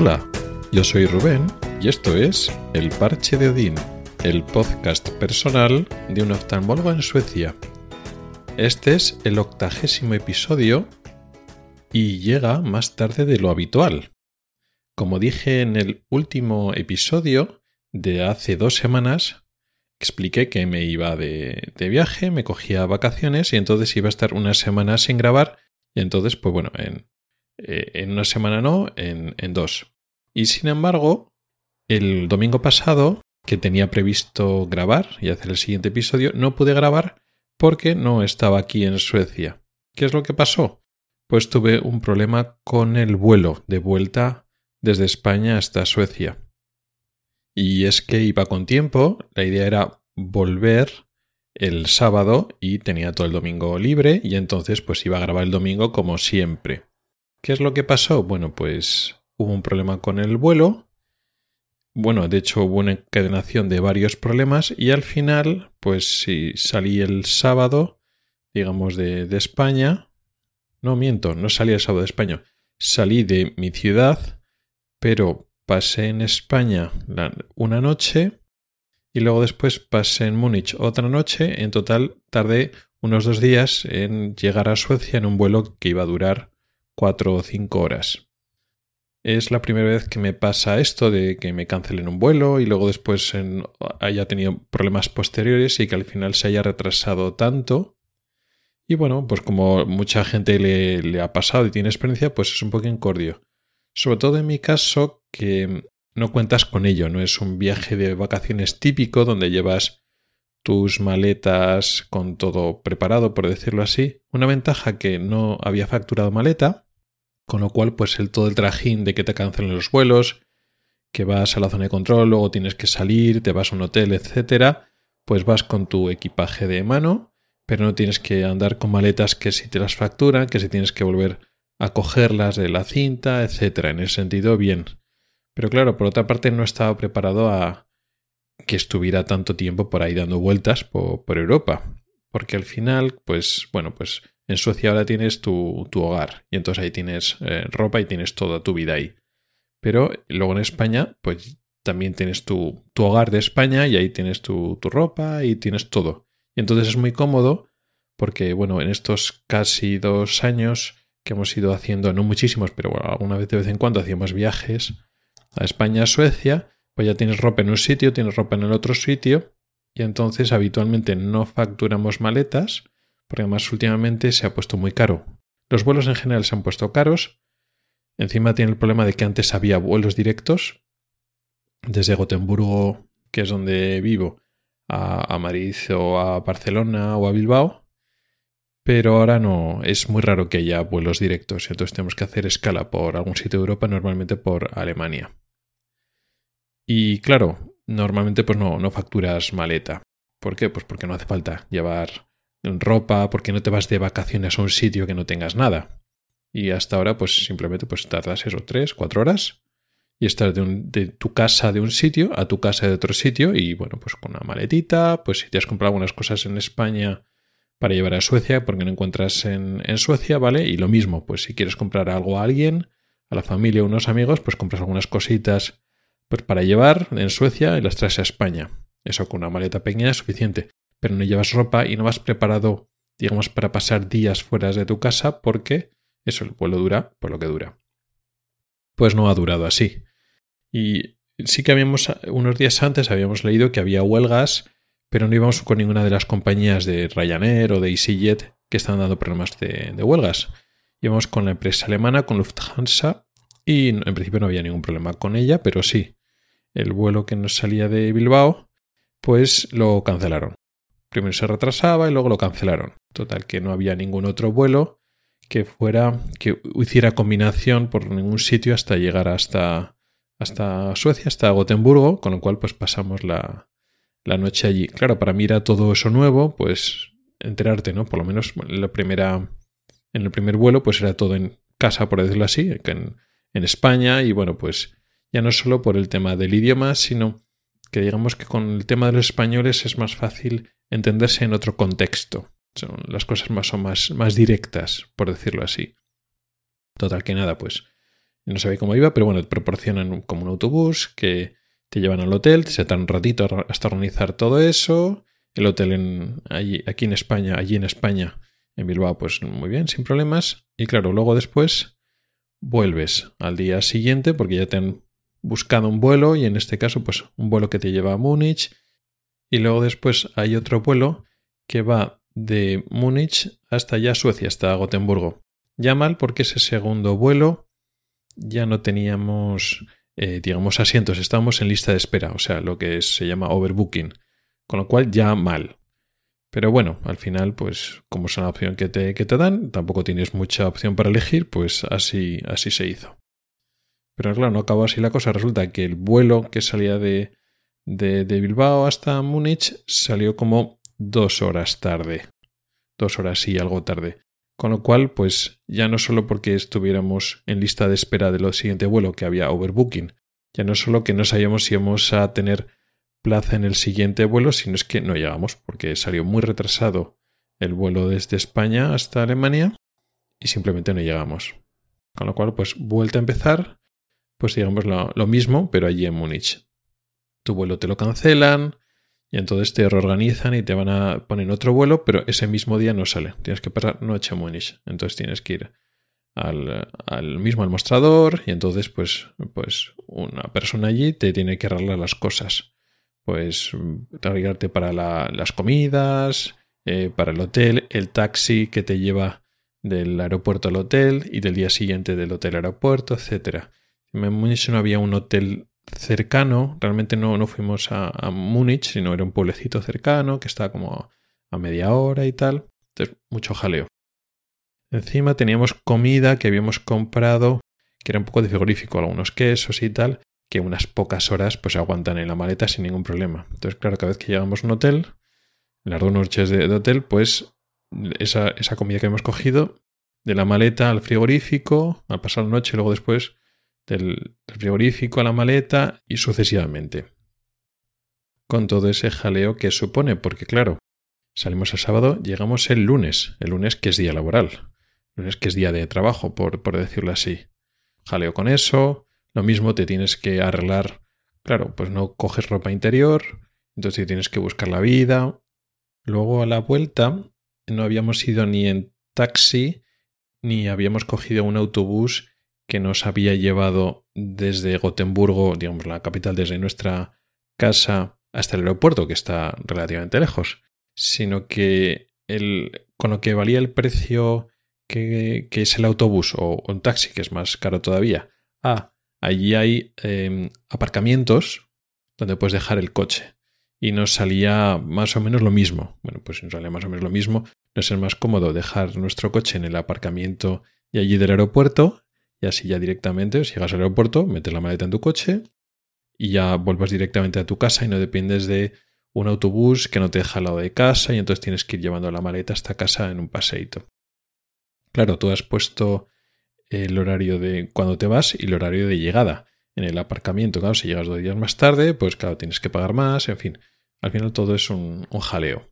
Hola, yo soy Rubén y esto es El Parche de Odín, el podcast personal de un oftalmólogo en Suecia. Este es el octagésimo episodio y llega más tarde de lo habitual. Como dije en el último episodio de hace dos semanas, expliqué que me iba de, viaje, me cogía vacaciones y entonces iba a estar una semana sin grabar y entonces, pues bueno, en, eh, una semana no, en, en dos. Y sin embargo, el domingo pasado, que tenía previsto grabar y hacer el siguiente episodio, no pude grabar porque no estaba aquí en Suecia. ¿Qué es lo que pasó? Pues tuve un problema con el vuelo de vuelta desde España hasta Suecia. Y es que iba con tiempo, la idea era volver el sábado y tenía todo el domingo libre y entonces pues iba a grabar el domingo como siempre. ¿Qué es lo que pasó? Bueno, pues hubo un problema con el vuelo. Bueno, de hecho hubo una encadenación de varios problemas y al final, pues sí, salí el sábado, digamos, de, de España. No miento, no salí el sábado de España. Salí de mi ciudad, pero pasé en España una noche y luego después pasé en Múnich otra noche. En total tardé unos dos días en llegar a Suecia en un vuelo que iba a durar cuatro o cinco horas. Es la primera vez que me pasa esto de que me cancelen un vuelo y luego después haya tenido problemas posteriores y que al final se haya retrasado tanto. Y bueno, pues como mucha gente le, ha pasado y tiene experiencia, pues es un poco incordio. Sobre todo en mi caso, que no cuentas con ello, no es un viaje de vacaciones típico donde llevas tus maletas con todo preparado, por decirlo así. Una ventaja que no había facturado maleta, con lo cual pues el todo el trajín de que te cancelen los vuelos, que vas a la zona de control, luego tienes que salir, te vas a un hotel, etcétera, pues vas con tu equipaje de mano, pero no tienes que andar con maletas que si te las facturan, que si tienes que volver a cogerlas de la cinta, etcétera. En ese sentido, bien. Pero claro, por otra parte, no estaba preparado a que estuviera tanto tiempo por ahí dando vueltas por, Europa. Porque al final, pues, bueno, pues en Suecia ahora tienes tu, tu hogar y entonces ahí tienes eh, ropa y tienes toda tu vida ahí. Pero luego en España, pues también tienes tu, tu hogar de España y ahí tienes tu, tu ropa y tienes todo. Y entonces es muy cómodo porque, bueno, en estos casi dos años que hemos ido haciendo, no muchísimos, pero bueno, alguna vez de vez en cuando hacíamos viajes a España, a Suecia, pues ya tienes ropa en un sitio, tienes ropa en el otro sitio, y entonces habitualmente no facturamos maletas, porque además últimamente se ha puesto muy caro. Los vuelos en general se han puesto caros, encima tiene el problema de que antes había vuelos directos, desde Gotemburgo, que es donde vivo, a, a Madrid o a Barcelona o a Bilbao, pero ahora no, es muy raro que haya vuelos directos, entonces tenemos que hacer escala por algún sitio de Europa, normalmente por Alemania. Y claro, normalmente pues no, no facturas maleta. ¿Por qué? Pues porque no hace falta llevar ropa, porque no te vas de vacaciones a un sitio que no tengas nada. Y hasta ahora pues simplemente pues tardas eso, tres, cuatro horas y estás de, tu casa de un sitio a tu casa de otro sitio y bueno, pues con una maletita, pues si te has comprado algunas cosas en España para llevar a Suecia porque no encuentras en, Suecia, ¿vale? Y lo mismo, pues si quieres comprar algo a alguien, a la familia o unos amigos, pues compras algunas cositas pues para llevar en Suecia y las traes a España. Eso con una maleta pequeña es suficiente, pero no llevas ropa y no vas preparado, digamos, para pasar días fuera de tu casa porque eso, el vuelo dura por lo que dura. Pues no ha durado así. Y sí que habíamos, unos días antes habíamos leído que había huelgas pero no íbamos con ninguna de las compañías de Ryanair o de EasyJet que están dando problemas de, huelgas. Íbamos con la empresa alemana, con Lufthansa, y en principio no había ningún problema con ella, pero sí, el vuelo que nos salía de Bilbao, pues lo cancelaron. Primero se retrasaba y luego lo cancelaron. Total, que no había ningún otro vuelo que fuera, que hiciera combinación por ningún sitio hasta llegar hasta, hasta Suecia, hasta Gotemburgo, con lo cual pues pasamos la, la noche allí. Claro, para mí era todo eso nuevo, pues enterarte, ¿no? Por lo menos en la primera, en el primer vuelo, pues era todo en casa, por decirlo así, en, en España, y bueno, pues ya no solo por el tema del idioma, sino que digamos que con el tema de los españoles es más fácil entenderse en otro contexto. Son las cosas más o más, más directas, por decirlo así. Total que nada, pues no sabía cómo iba, pero bueno, te proporcionan como un autobús que te llevan al hotel, se dan un ratito hasta organizar todo eso. El hotel en, allí, aquí en España, allí en España, en Bilbao, pues muy bien, sin problemas. Y claro, luego después vuelves al día siguiente porque ya te han buscado un vuelo y en este caso pues un vuelo que te lleva a Múnich y luego después hay otro vuelo que va de Múnich hasta ya Suecia, hasta Gotemburgo. Ya mal porque ese segundo vuelo ya no teníamos, eh, digamos, asientos, estábamos en lista de espera, o sea, lo que se llama overbooking, con lo cual ya mal. Pero bueno, al final, pues como es una opción que te, que te dan, tampoco tienes mucha opción para elegir, pues así, así se hizo. Pero claro, no acabó así la cosa. Resulta que el vuelo que salía de, de, Bilbao hasta Múnich salió como dos horas tarde. Dos horas y algo tarde. Con lo cual, pues ya no solo porque estuviéramos en lista de espera de lo siguiente vuelo que había overbooking, ya no solo que no sabíamos si íbamos a tener plaza en el siguiente vuelo, sino es que no llegamos, porque salió muy retrasado el vuelo desde España hasta Alemania y simplemente no llegamos. Con lo cual, pues vuelta a empezar, pues digamos lo, lo mismo, pero allí en Múnich. Tu vuelo te lo cancelan, y entonces te reorganizan y te van a poner otro vuelo, pero ese mismo día no sale. Tienes que pasar noche en Múnich. Entonces tienes que ir al, al, mismo al mostrador y entonces pues, pues una persona allí te tiene que arreglar las cosas. Pues arreglarte para la, las comidas, eh, para el hotel, el taxi que te lleva del aeropuerto al hotel y del día siguiente del hotel al aeropuerto, etc. En Múnich no había un hotel cercano, realmente no, no fuimos a, Múnich, sino era un pueblecito cercano que estaba como a media hora y tal. Entonces, mucho jaleo. Encima teníamos comida que habíamos comprado, que era un poco de frigorífico, algunos quesos y tal, que unas pocas horas pues aguantan en la maleta sin ningún problema. Entonces, claro, cada vez que llegamos a un hotel, en las dos noches de, de hotel, pues esa, esa comida que hemos cogido, de la maleta al frigorífico, al pasar la noche luego después del frigorífico a la maleta y sucesivamente. Con todo ese jaleo que supone, porque claro, salimos el sábado, llegamos el lunes, el lunes que es día laboral, lunes que es día de trabajo, por, por decirlo así. Jaleo con eso, lo mismo te tienes que arreglar, claro, pues no coges ropa interior, entonces tienes que buscar la vida. Luego a la vuelta no habíamos ido ni en taxi, ni habíamos cogido un autobús que nos había llevado desde Gotemburgo, digamos la capital, desde nuestra casa hasta el aeropuerto, que está relativamente lejos, sino que con lo que valía el precio que, es el autobús o un taxi, que es más caro todavía, ah, allí hay eh, aparcamientos donde puedes dejar el coche. Y nos salía más o menos lo mismo. Bueno, pues nos salía más o menos lo mismo. Nos es más cómodo dejar nuestro coche en el aparcamiento y allí del aeropuerto y así ya directamente, llegas al aeropuerto, metes la maleta en tu coche y ya vuelvas directamente a tu casa y no dependes de un autobús que no te deja al lado de casa y entonces tienes que ir llevando la maleta hasta casa en un paseíto. Claro, tú has puesto el horario de cuando te vas y el horario de llegada en el aparcamiento. Claro, si llegas dos días más tarde, pues claro, tienes que pagar más, en fin. Al final todo es un jaleo.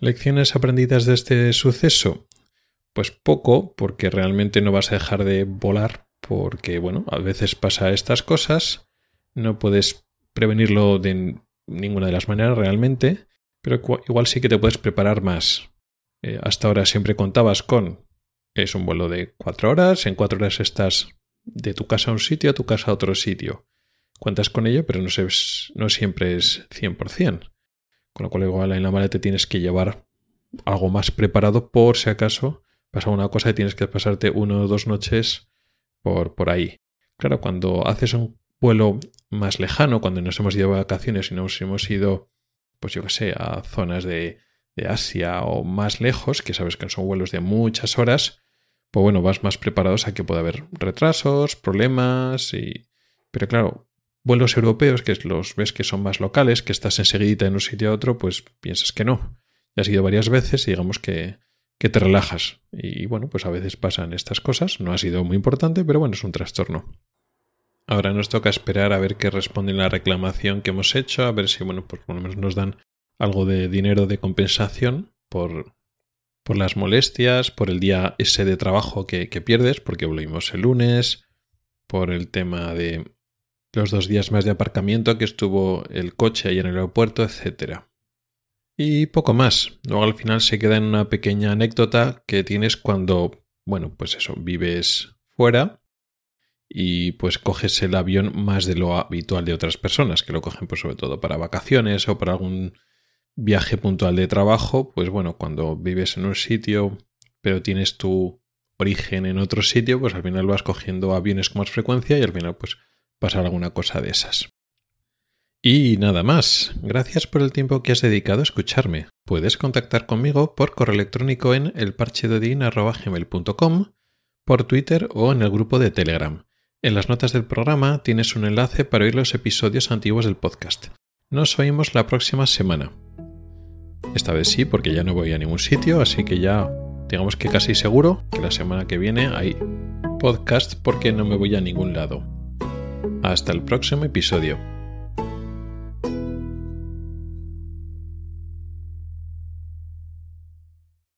Lecciones aprendidas de este suceso. Pues poco, porque realmente no vas a dejar de volar, porque bueno, a veces pasa estas cosas, no puedes prevenirlo de ninguna de las maneras realmente, pero igual sí que te puedes preparar más. Eh, hasta ahora siempre contabas con es un vuelo de cuatro horas, en cuatro horas estás de tu casa a un sitio a tu casa a otro sitio. Cuentas con ello, pero no, no siempre es 100%. Con lo cual igual en la maleta tienes que llevar algo más preparado por si acaso pasa una cosa y tienes que pasarte uno o dos noches por, por ahí. Claro, cuando haces un vuelo más lejano, cuando nos hemos ido de vacaciones y nos hemos ido, pues yo que sé, a zonas de, de Asia o más lejos, que sabes que son vuelos de muchas horas, pues bueno, vas más preparados a que pueda haber retrasos, problemas y... Pero claro, vuelos europeos, que los ves que son más locales, que estás enseguida en un sitio a otro, pues piensas que no. Ya has ido varias veces y digamos que que te relajas. Y bueno, pues a veces pasan estas cosas. No ha sido muy importante, pero bueno, es un trastorno. Ahora nos toca esperar a ver qué responden la reclamación que hemos hecho, a ver si, bueno, pues por lo menos nos dan algo de dinero de compensación por, por las molestias, por el día ese de trabajo que, que pierdes, porque volvimos el lunes, por el tema de los dos días más de aparcamiento que estuvo el coche ahí en el aeropuerto, etc. Y poco más. Luego al final se queda en una pequeña anécdota que tienes cuando, bueno, pues eso, vives fuera y pues coges el avión más de lo habitual de otras personas, que lo cogen pues sobre todo para vacaciones o para algún viaje puntual de trabajo, pues bueno, cuando vives en un sitio pero tienes tu origen en otro sitio, pues al final vas cogiendo aviones con más frecuencia y al final pues pasa alguna cosa de esas. Y nada más. Gracias por el tiempo que has dedicado a escucharme. Puedes contactar conmigo por correo electrónico en elparchedodin.com, por Twitter o en el grupo de Telegram. En las notas del programa tienes un enlace para oír los episodios antiguos del podcast. Nos oímos la próxima semana. Esta vez sí, porque ya no voy a ningún sitio, así que ya digamos que casi seguro que la semana que viene hay podcast porque no me voy a ningún lado. Hasta el próximo episodio.